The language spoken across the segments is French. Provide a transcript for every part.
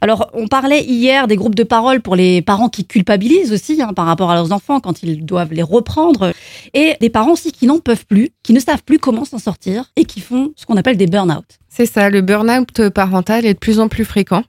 Alors, on parlait hier des groupes de parole pour les parents qui culpabilisent aussi hein, par rapport à leurs enfants quand ils doivent les reprendre, et des parents aussi qui n'en peuvent plus, qui ne savent plus comment s'en sortir et qui font ce qu'on appelle des burn-out. C'est ça, le burn-out parental est de plus en plus fréquent.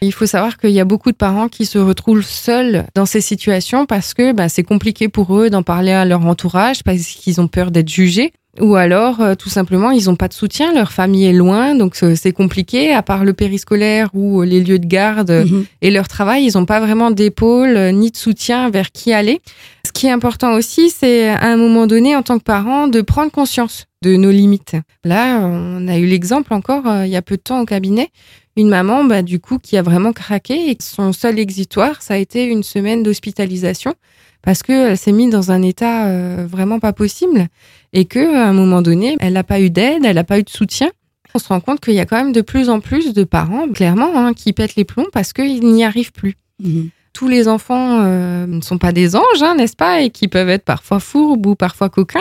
Il faut savoir qu'il y a beaucoup de parents qui se retrouvent seuls dans ces situations parce que bah, c'est compliqué pour eux d'en parler à leur entourage parce qu'ils ont peur d'être jugés. Ou alors, euh, tout simplement, ils n'ont pas de soutien, leur famille est loin, donc c'est compliqué. À part le périscolaire ou les lieux de garde mhm. et leur travail, ils n'ont pas vraiment d'épaule euh, ni de soutien vers qui aller. Ce qui est important aussi, c'est à un moment donné, en tant que parent, de prendre conscience de nos limites. Là, on a eu l'exemple encore euh, il y a peu de temps au cabinet une maman, bah, du coup, qui a vraiment craqué et son seul exitoire, ça a été une semaine d'hospitalisation parce qu'elle s'est mise dans un état euh, vraiment pas possible et que à un moment donné, elle n'a pas eu d'aide, elle n'a pas eu de soutien. On se rend compte qu'il y a quand même de plus en plus de parents, clairement, hein, qui pètent les plombs parce qu'ils n'y arrivent plus. Mmh tous les enfants euh, ne sont pas des anges, hein, n'est-ce pas, et qui peuvent être parfois fourbes ou parfois coquins.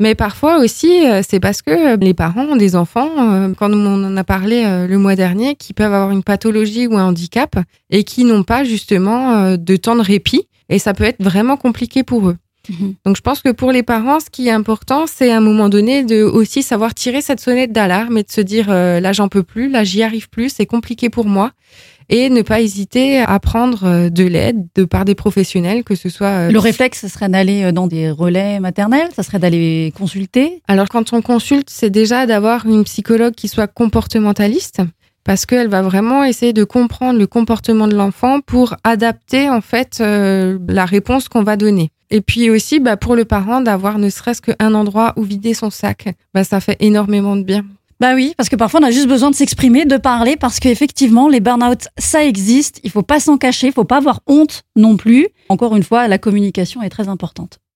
Mais parfois aussi, euh, c'est parce que les parents ont des enfants, quand on en a parlé le mois dernier, qui peuvent avoir une pathologie ou un handicap et qui n'ont pas justement de temps de répit. Et ça peut être vraiment compliqué pour eux. Mhm. Donc je pense que pour les parents, ce qui est important, c'est à un moment donné de aussi savoir tirer cette sonnette d'alarme et de se dire là j'en peux plus, là j'y arrive plus, c'est compliqué pour moi et ne pas hésiter à prendre euh, de l'aide de par des professionnels, que ce soit... Euh, Le réflexe, ce serait d'aller euh, dans des relais maternels, ça serait d'aller consulter? Alors quand on consulte, c'est déjà d'avoir une psychologue qui soit comportementaliste parce qu'elle va vraiment essayer de comprendre le comportement de l'enfant pour adapter en fait la réponse qu'on va donner. Et puis aussi, bah, pour le parent, d'avoir ne serait-ce qu'un endroit où vider son sac, bah, ça fait énormément de bien. Bah oui, parce que parfois on a juste besoin de s'exprimer, de parler, parce qu'effectivement, les burn-out, ça existe. Il faut pas s'en cacher, il faut pas avoir honte non plus. Encore une fois, la communication est très importante.